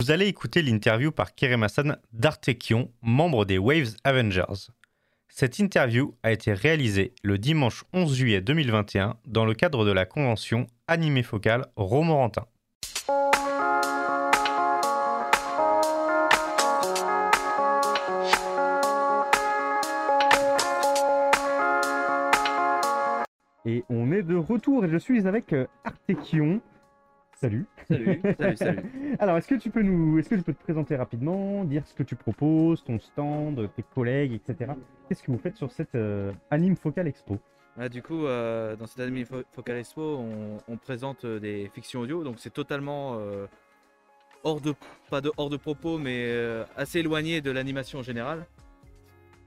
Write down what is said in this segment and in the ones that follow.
Vous allez écouter l'interview par Kerem Hassan d'Artekion, membre des Waves Avengers. Cette interview a été réalisée le dimanche 11 juillet 2021 dans le cadre de la convention Animé Focal Romorantin. Et on est de retour et je suis avec euh, Artekion. Salut. Salut, salut, salut. Alors, est-ce que tu peux nous, est-ce que tu peux te présenter rapidement, dire ce que tu proposes, ton stand, tes collègues, etc. Qu'est-ce que vous faites sur cette euh, Anime Focal Expo? Ah, du coup, euh, dans cette Anime Fo- Focal Expo, on, on présente euh, des fictions audio, donc c'est totalement euh, hors de, pas de hors de propos, mais assez éloigné de l'animation en général.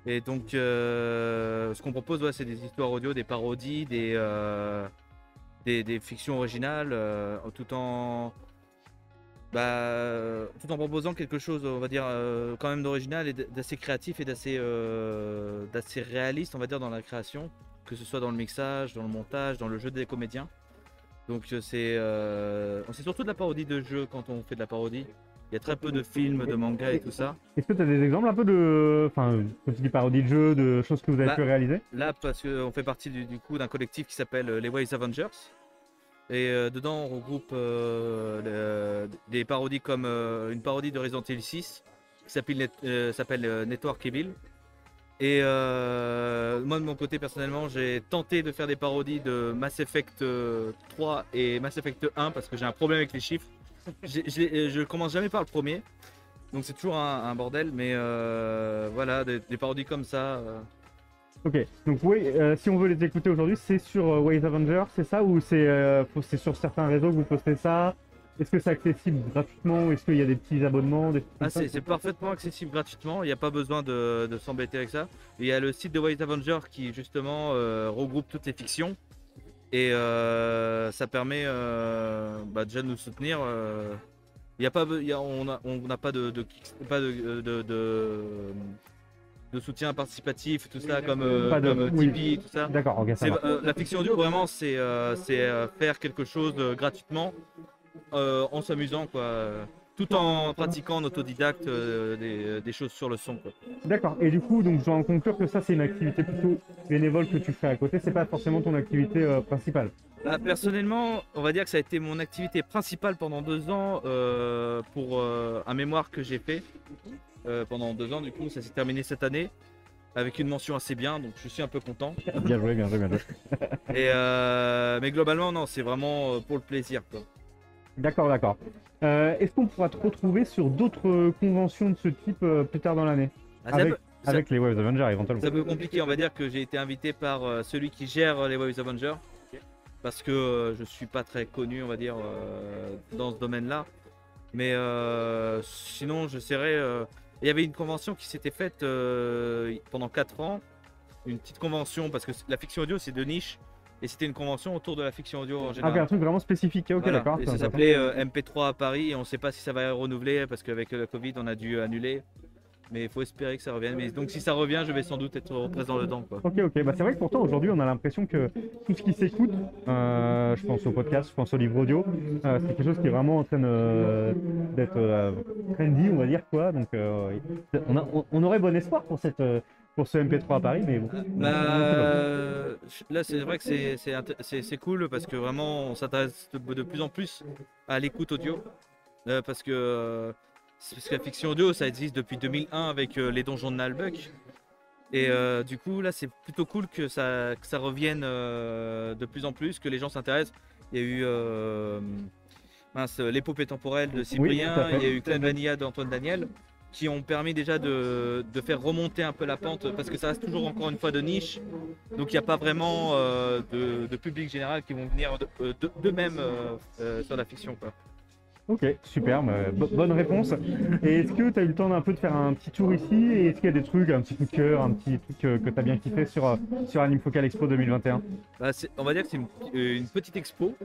Et donc, euh, ce qu'on propose, c'est des histoires audio, des parodies, des, euh, des, fictions originales, euh, tout en bah, tout en proposant quelque chose, on va dire, quand même d'original et d'assez créatif et d'assez réaliste, on va dire, dans la création, que ce soit dans le mixage, dans le montage, dans le jeu des comédiens. Donc c'est c'est surtout de la parodie de jeu quand on fait de la parodie. Il y a très peu de films, de mangas et tout ça. Est-ce que tu as des exemples un peu de, enfin, quand tu dis parodie de jeu, de choses que vous avez Bah, pu réaliser? Là, parce qu'on fait partie du, du coup d'un collectif qui s'appelle euh, les Waves Avengers. Et euh, dedans, on regroupe euh, le- des parodies comme euh, une parodie de Resident Evil 6 qui s'appelle Net- s'appelle, Network Evil. Et moi, de mon côté, personnellement, j'ai tenté de faire des parodies de Mass Effect euh, 3 et Mass Effect 1 parce que j'ai un problème avec les chiffres. J'ai- je commence jamais par le premier. Donc c'est toujours un, un bordel, mais euh, voilà, des, des parodies comme ça. euh, Ok, donc oui, euh, si on veut les écouter aujourd'hui, c'est sur euh, Waves Avengers, c'est ça? Ou c'est euh, sur certains réseaux que vous postez ça? Est-ce que c'est accessible gratuitement? Est-ce qu'il y a des petits abonnements des Ah, c'est parfaitement accessible gratuitement, il n'y a pas besoin de, de s'embêter avec ça. Il y a le site de White Avenger qui justement euh, regroupe toutes les fictions et euh, ça permet euh, bah, déjà de nous soutenir. euh. Il y a pas, y a- on n'a on pas de, pas de, de, soutien participatif, tout ça, comme, euh, Pas de- comme oui. Tipeee, tout ça. D'accord, euh, la fiction audio, vraiment, c'est euh, euh, faire quelque chose euh, gratuitement euh, en s'amusant, quoi. Euh, Tout en pratiquant en autodidacte euh, des, des choses sur le son. D'accord, et du coup, donc je dois en conclure que ça, c'est une activité plutôt bénévole que tu fais à côté, c'est pas forcément ton activité euh, principale. Bah, personnellement, on va dire que ça a été mon activité principale pendant deux ans euh, pour euh, un mémoire que j'ai fait euh, pendant deux ans. Du coup, ça s'est terminé cette année avec une mention assez bien, donc je suis un peu content. Bien joué, bien joué, bien joué. Et, euh, mais globalement, non, c'est vraiment euh, pour le plaisir. Quoi. D'accord, d'accord. Euh, Est-ce qu'on pourra te retrouver sur d'autres conventions de ce type euh, plus tard dans l'année Ah, Avec- peut- ça- Avec les Waves Avengers éventuellement. C'est un peu compliqué, on va dire que j'ai été invité par euh, celui qui gère les Waves Avengers. Parce que je suis pas très connu, on va dire, dans ce domaine-là. Mais sinon, j'essaierai. euh, Il y avait une convention qui s'était faite pendant 4 ans. Une petite convention, parce que la fiction audio, c'est de niche. Et c'était une convention autour de la fiction audio en Ah, général. un truc vraiment spécifique, ok, Voilà. d'accord. Et ça s'appelait euh, MP3 à Paris et on ne sait pas si ça va être renouvelé parce qu'avec le Covid on a dû annuler. Mais il faut espérer que ça revienne. Mais donc si ça revient, je vais sans doute être présent dedans. Quoi. Ok, ok. Bah, c'est vrai que pourtant aujourd'hui on a l'impression que tout ce qui s'écoute, euh, je pense au podcast, je pense au livre audio, euh, c'est quelque chose qui est vraiment en train d'être trendy, on va dire quoi. Donc on, a- on- on aurait bon espoir pour, cette, pour ce MP3 à Paris, mais bon. Bah, là c'est vrai que c'est- cool parce que vraiment on s'intéresse de, de plus en plus à l'écoute audio. Euh, parce que euh, parce que la fiction audio ça existe depuis 2001 avec euh, les donjons de Nalbuck. Et euh, du coup là c'est plutôt cool que ça, que ça revienne de plus en plus, que les gens s'intéressent. Il y a eu mince, l'épopée temporelle de Cyprien, il y a eu Clan Vanilla d'Antoine Daniel qui ont permis déjà de, de faire remonter un peu la pente parce que ça reste toujours encore une fois de niche. Donc il n'y a pas vraiment euh, de, de public général qui vont venir de- euh, de- d'eux-mêmes euh, euh, sur la fiction. Quoi. Ok, super, bah, bo- bonne réponse. Et est-ce que tu as eu le temps d'un peu de faire un petit tour ici? Et est-ce qu'il y a des trucs, un petit coup de cœur, un petit truc que tu as bien kiffé sur, sur Anime Focal Expo 2021 Bah, on va dire que c'est une, une petite expo.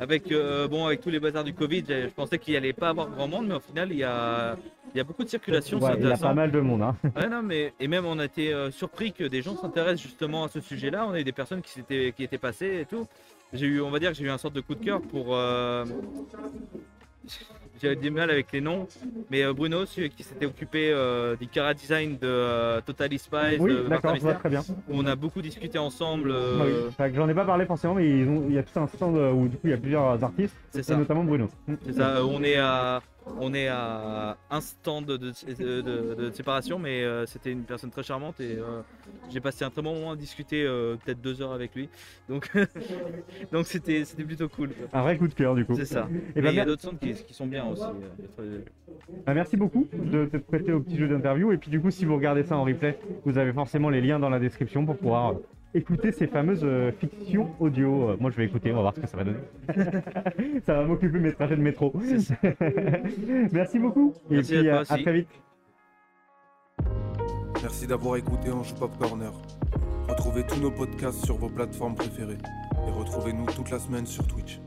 Avec, euh, bon, avec tous les bazars du Covid, je pensais qu'il n'y allait pas avoir grand monde, mais au final, il y a, il y a beaucoup de circulation. Ouais, Il y a pas mal de monde. Hein. Ouais, non, mais, et même on a été euh, surpris que des gens s'intéressent justement à ce sujet-là. On a eu des personnes qui, s'étaient, qui étaient passées et tout. J'ai eu, on va dire que j'ai eu un sorte de coup de cœur pour. euh, J'avais du mal avec les noms, mais euh, Bruno, celui qui s'était occupé du Cara Design de Totally Spice, Oui, d'accord, très bien. où on a beaucoup discuté ensemble. euh, Ah oui. Que J'en ai pas parlé forcément, mais ils ont- il y a tout un stand où du coup il y a plusieurs artistes, C'est et ça. notamment Bruno. C'est ça, on est à, on est à un stand de, de- de- de- de séparation, mais euh, c'était une personne très charmante et euh, j'ai passé un très bon moment à discuter, euh, peut-être deux heures avec lui. Donc, donc c'était, c'était plutôt cool. Un vrai coup de cœur du coup. C'est ça. Et mais ben, il y a d'autres stands qui, qui sont bien aussi. Bah, merci beaucoup de t'être prêté au petit jeu d'interview. Et puis du coup, si vous regardez ça en replay, vous avez forcément les liens dans la description pour pouvoir écouter ces fameuses euh, fictions audio. Euh, moi, je vais écouter, on va voir ce que ça va donner. ça va m'occuper mes trajets de métro. merci beaucoup. Merci Et à puis à, très vite. Merci d'avoir écouté Ange Pop Corner. Retrouvez tous nos podcasts sur vos plateformes préférées et retrouvez-nous toute la semaine sur Twitch.